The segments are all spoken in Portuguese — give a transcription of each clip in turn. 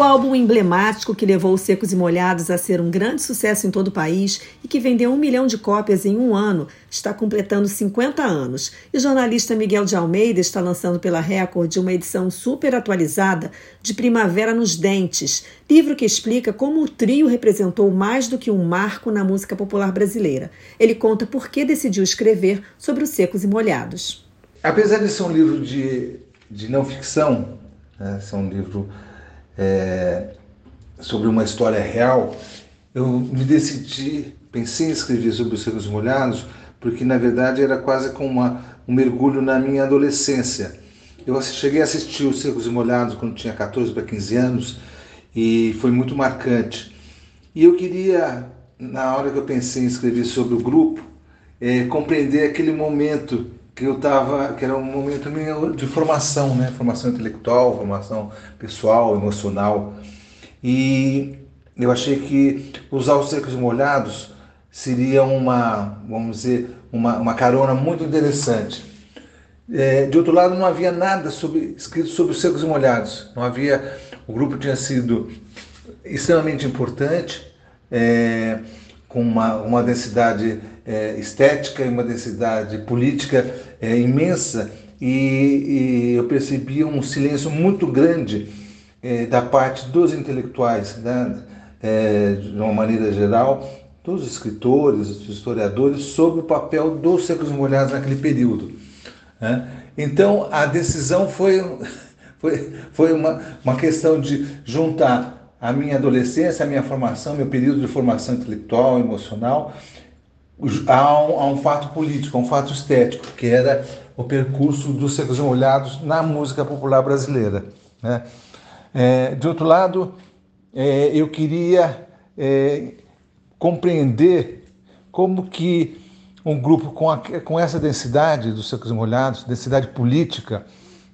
O álbum emblemático que levou os Secos e Molhados a ser um grande sucesso em todo o país e que vendeu um milhão de cópias em um ano está completando 50 anos. E o jornalista Miguel de Almeida está lançando pela Record uma edição super atualizada de Primavera nos Dentes, livro que explica como o trio representou mais do que um marco na música popular brasileira. Ele conta por que decidiu escrever sobre os Secos e Molhados. Apesar de ser um livro de, de não ficção, né, ser um livro é, sobre uma história real, eu me decidi, pensei em escrever sobre os secos molhados, porque na verdade era quase como uma, um mergulho na minha adolescência. Eu cheguei a assistir os Secos Molhados quando tinha 14 para 15 anos e foi muito marcante. E eu queria, na hora que eu pensei em escrever sobre o grupo, é, compreender aquele momento que eu estava, que era um momento meu de formação, né? Formação intelectual, formação pessoal, emocional. E eu achei que usar os secos molhados seria uma, vamos dizer, uma, uma carona muito interessante. É, de outro lado, não havia nada sobre, escrito sobre os secos e molhados. Não havia. O grupo tinha sido extremamente importante, é, com uma, uma densidade é, estética e uma densidade política é, imensa e, e, eu percebi um silêncio muito grande é, da parte dos intelectuais, né, é, de uma maneira geral, dos escritores, dos historiadores, sobre o papel dos secos molhados naquele período. Né. Então a decisão foi, foi, foi uma, uma questão de juntar a minha adolescência, a minha formação, meu período de formação intelectual, emocional, há um, há um fato político, um fato estético, que era o percurso dos secos molhados na música popular brasileira. Né? É, de outro lado, é, eu queria é, compreender como que um grupo com, a, com essa densidade dos secos molhados, densidade política,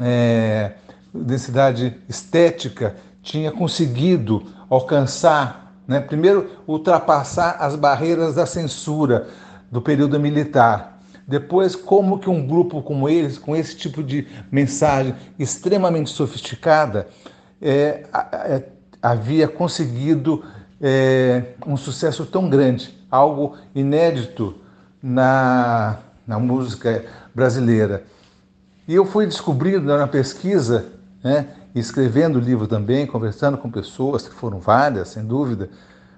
é, densidade estética, tinha conseguido alcançar né? Primeiro, ultrapassar as barreiras da censura do período militar. Depois, como que um grupo como eles, com esse tipo de mensagem extremamente sofisticada, é, é, havia conseguido é, um sucesso tão grande, algo inédito na, na música brasileira. E eu fui descobrindo na pesquisa né, escrevendo o livro também, conversando com pessoas, que foram várias, sem dúvida,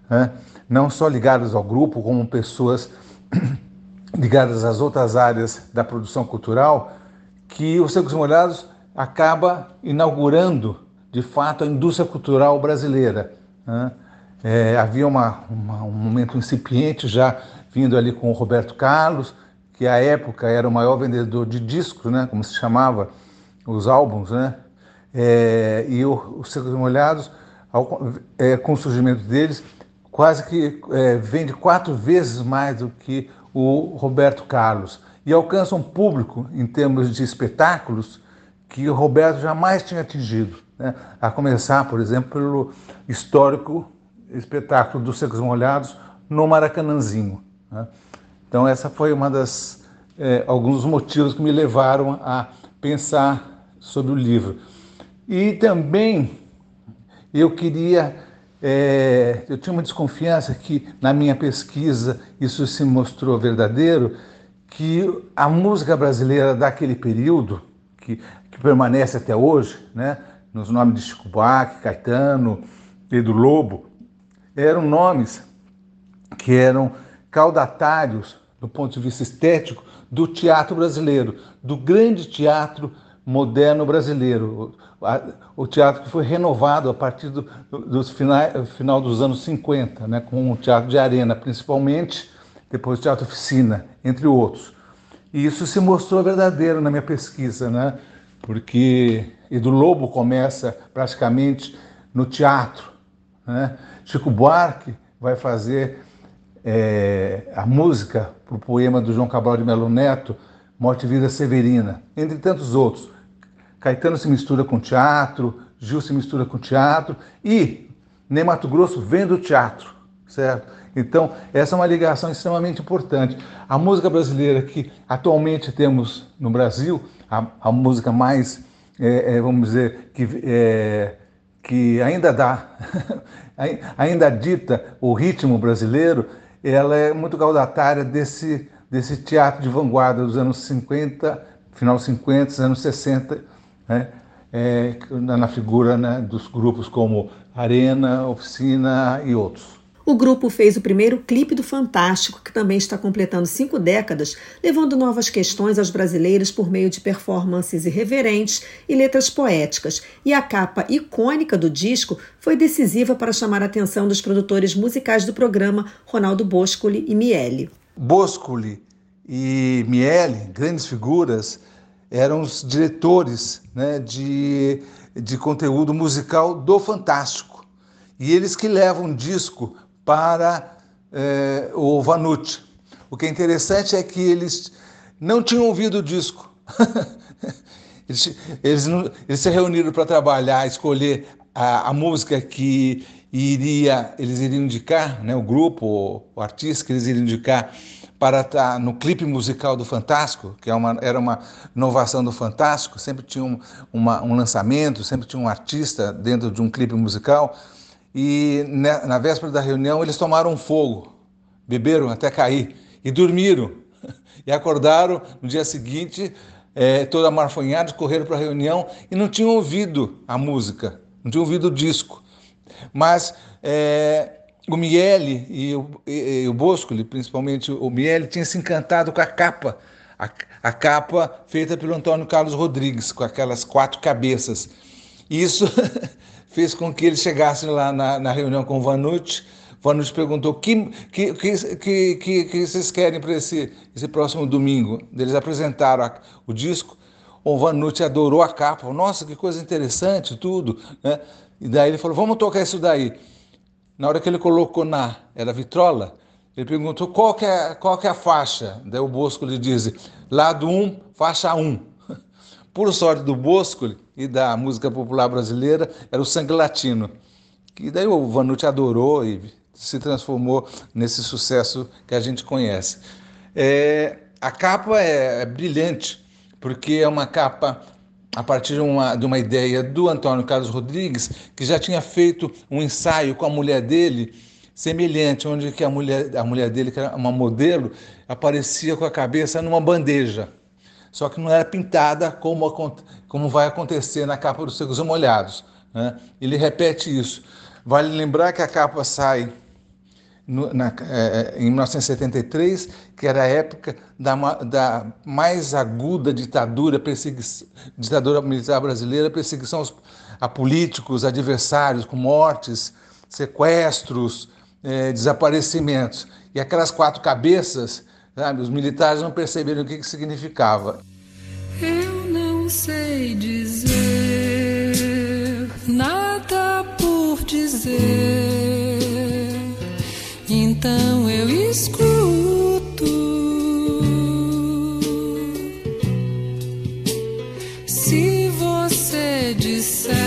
né? não só ligadas ao grupo, como pessoas ligadas às outras áreas da produção cultural, que os Secos Molhados acaba inaugurando, de fato, a indústria cultural brasileira. Né? É, havia uma, uma, um momento incipiente já vindo ali com o Roberto Carlos, que à época era o maior vendedor de discos, né, como se chamava, os álbuns, né, é, e os secos molhados, ao, é, com o surgimento deles, quase que é, vende quatro vezes mais do que o Roberto Carlos e alcança um público em termos de espetáculos que o Roberto jamais tinha atingido, né? a começar, por exemplo, pelo histórico espetáculo dos Secos Molhados no Maracanãzinho. Né? Então essa foi uma das é, alguns motivos que me levaram a pensar sobre o livro. E também eu queria, é, eu tinha uma desconfiança que na minha pesquisa isso se mostrou verdadeiro, que a música brasileira daquele período, que, que permanece até hoje, né, nos nomes de Chico Buarque, Caetano, Pedro Lobo, eram nomes que eram caudatários do ponto de vista estético do teatro brasileiro, do grande teatro moderno brasileiro, o, teatro que foi renovado a partir do, do final, final, dos anos 50, né, com o teatro de arena, principalmente, depois o teatro oficina, entre outros. E isso se mostrou verdadeiro na minha pesquisa, né, porque Edu Lobo começa praticamente no teatro. Né? Chico Buarque vai fazer é, a música para o poema do João Cabral de Melo Neto, Morte e Vida Severina, entre tantos outros. Caetano se mistura com teatro, Gil se mistura com teatro e nem Mato Grosso vem do teatro, certo? Então, essa é uma ligação extremamente importante. A música brasileira que atualmente temos no Brasil, a, a música mais, é, é, vamos dizer, que, é, que ainda dá, ainda dita o ritmo brasileiro, ela é muito gaudatária desse, desse teatro de vanguarda dos anos 50, final 50, anos 60, né? É, na figura né, dos grupos como Arena, Oficina e outros. O grupo fez o primeiro clipe do Fantástico, que também está completando cinco décadas, levando novas questões aos brasileiros por meio de performances irreverentes e letras poéticas. E a capa icônica do disco foi decisiva para chamar a atenção dos produtores musicais do programa, Ronaldo Boscoli e Miele. Boscoli e Miele, grandes figuras, eram os diretores né, de, de conteúdo musical do Fantástico. E eles que levam um disco para é, o Vanucci. O que é interessante é que eles não tinham ouvido o disco. eles, eles, não, eles, se reuniram para trabalhar, escolher a, a, música que iria, eles iriam indicar, né, o grupo, o, o artista que eles iriam indicar para estar no clipe musical do Fantástico, que é uma, era uma inovação do Fantástico, sempre tinha um, uma, um lançamento, sempre tinha um artista dentro de um clipe musical. E na, na véspera da reunião eles tomaram fogo, beberam até cair e dormiram. E acordaram no dia seguinte, é, toda amarfanhados, correram para a reunião e não tinham ouvido a música, não tinham ouvido o disco. Mas é, o Miele e o, e, e o principalmente o Miele, tinha se encantado com a capa, a, a, capa feita pelo Antônio Carlos Rodrigues, com aquelas quatro cabeças. Isso fez com que eles chegassem lá na, na reunião com o Vanucci. Vanucci perguntou: que, que, que, que, que vocês querem para esse, esse próximo domingo? Eles apresentaram a, o disco. O Vanucci adorou a capa. Nossa, que coisa interessante, tudo. Né? E daí ele falou: vamos tocar isso daí. Na hora que ele colocou na, era vitrola, ele perguntou qual que é, qual que é a faixa. Daí o Bosco lhe diz: lado 1, um, faixa 1. Um. Por sorte do Bosco e da música popular brasileira, era o sangue latino. E daí o Vanucci adorou e se transformou nesse sucesso que a gente conhece. É, a capa é, é, brilhante, porque é uma capa a partir de uma, de uma ideia do Antônio Carlos Rodrigues, que já tinha feito um ensaio com a mulher dele, semelhante, onde que a mulher, a mulher dele, que era uma modelo, aparecia com a cabeça numa bandeja só que não era pintada como, como vai acontecer na capa dos Secos Molhados. Né? Ele repete isso. Vale lembrar que a capa sai no, na, é, em 1973, que era a época da, da mais aguda ditadura, ditadura militar brasileira, perseguição a políticos, adversários, com mortes, sequestros, é, desaparecimentos. E aquelas quatro cabeças Sabe? Os militares não perceberam o que, que significava. Eu não sei dizer nada por dizer, então eu escuto. Se você disser.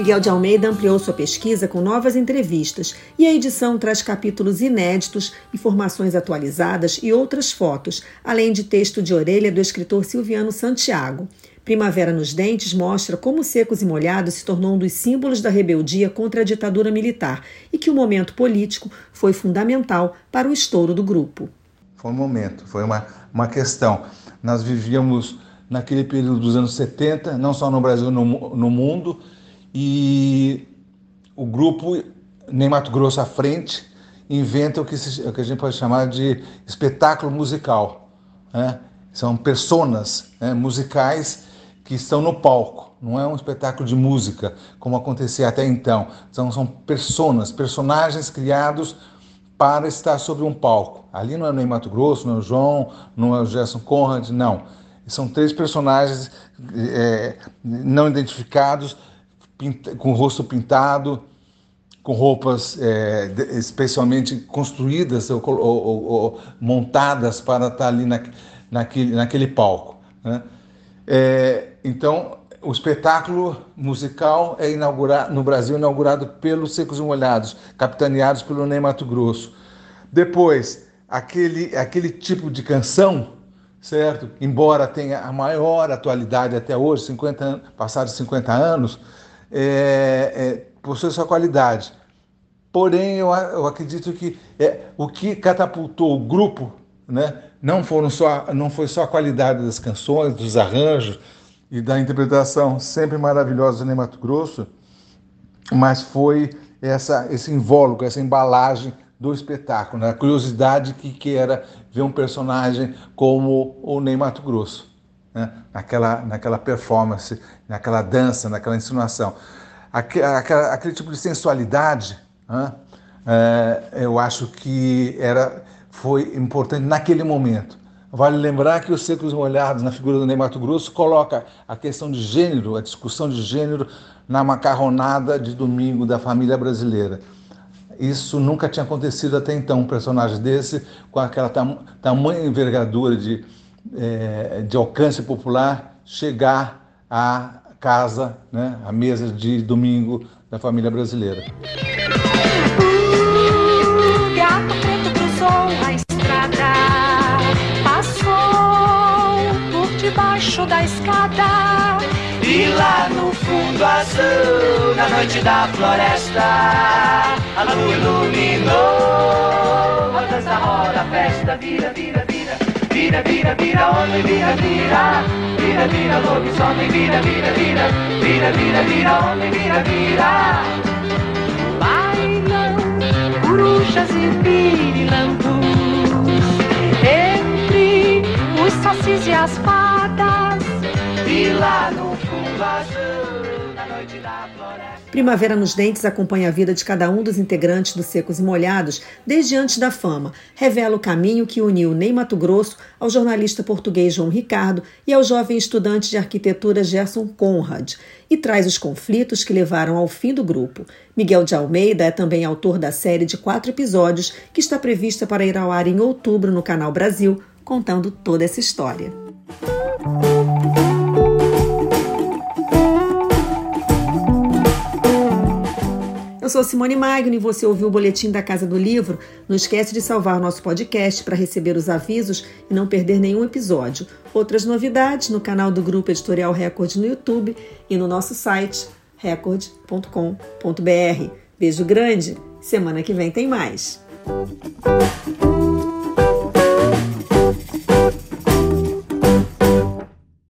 Miguel de Almeida ampliou sua pesquisa com novas entrevistas e a edição traz capítulos inéditos, informações atualizadas e outras fotos, além de texto de orelha do escritor Silviano Santiago. Primavera nos Dentes mostra como Secos e Molhados se tornou um dos símbolos da rebeldia contra a ditadura militar e que o momento político foi fundamental para o estouro do grupo. Foi um momento, foi uma, uma questão. Nós vivíamos naquele período dos anos 70, não só no Brasil, no, no mundo, e o grupo Nem Mato Grosso à frente inventa o que, se, o que a gente pode chamar de espetáculo musical. né? são personas né, musicais que estão no palco. Não é um espetáculo de música, como acontecia até então. São, são personas, personagens criados para estar sobre um palco. Ali não é o Ney Mato Grosso, não é o João, não é o Gerson Conrad, não. São três personagens é, não identificados, com o rosto pintado, com roupas é, especialmente construídas ou, ou, ou, montadas para estar ali na, naquele, naquele palco. Né? É, então, o espetáculo musical é inaugurado no Brasil inaugurado pelos Secos e Molhados, capitaneados pelo Ney Mato Grosso. Depois, aquele, aquele tipo de canção, certo? Embora tenha a maior atualidade até hoje, 50 passados 50 anos, é, é, possui sua qualidade. Porém, eu, eu acredito que é, o que catapultou o grupo, né, não, foram só, não foi só a qualidade das canções, dos arranjos e da interpretação sempre maravilhosa do Mato Grosso, mas foi essa, esse invólucro, essa embalagem do espetáculo, né? a curiosidade que, que era ver um personagem como o Ney Mato Grosso, né? naquela, naquela performance, naquela dança, naquela insinuação. Aquele, aquele tipo de sensualidade, né? é, eu acho que era foi importante naquele momento. Vale lembrar que os Secos Molhados, na figura do Ney Mato Grosso, coloca a questão de gênero, a discussão de gênero na macarronada de domingo da família brasileira. Isso nunca tinha acontecido até então, um personagem desse, com aquela tam tamanha envergadura de, é, de alcance popular, chegar à casa, né, à mesa de domingo da família brasileira. debaixo da escada. E lá no fundo azul, na noite da floresta, a lua iluminou. A dança roda, a festa vira, vira, vira. Vira, vira, vira, homem, vira, vira. Vira, vira, lobisomem, vira, vira, vira. Vira, vira, vira, homem, vira, vira. Bailam corujas e pirilampus entre os sacis e as fadas lá no fundo Primavera nos Dentes acompanha a vida de cada um dos integrantes do Secos e Molhados desde antes da fama. Revela o caminho que uniu Ney Mato Grosso ao jornalista português João Ricardo e ao jovem estudante de arquitetura Gerson Conrad e traz os conflitos que levaram ao fim do grupo. Miguel de Almeida é também autor da série de quatro episódios que está prevista para ir ao ar em outubro no Canal Brasil, contando toda essa história. Sou Simone Magno e você ouviu o boletim da Casa do Livro. Não esquece de salvar nosso podcast para receber os avisos e não perder nenhum episódio. Outras novidades no canal do Grupo Editorial Record no YouTube e no nosso site record.com.br. Beijo grande, semana que vem tem mais.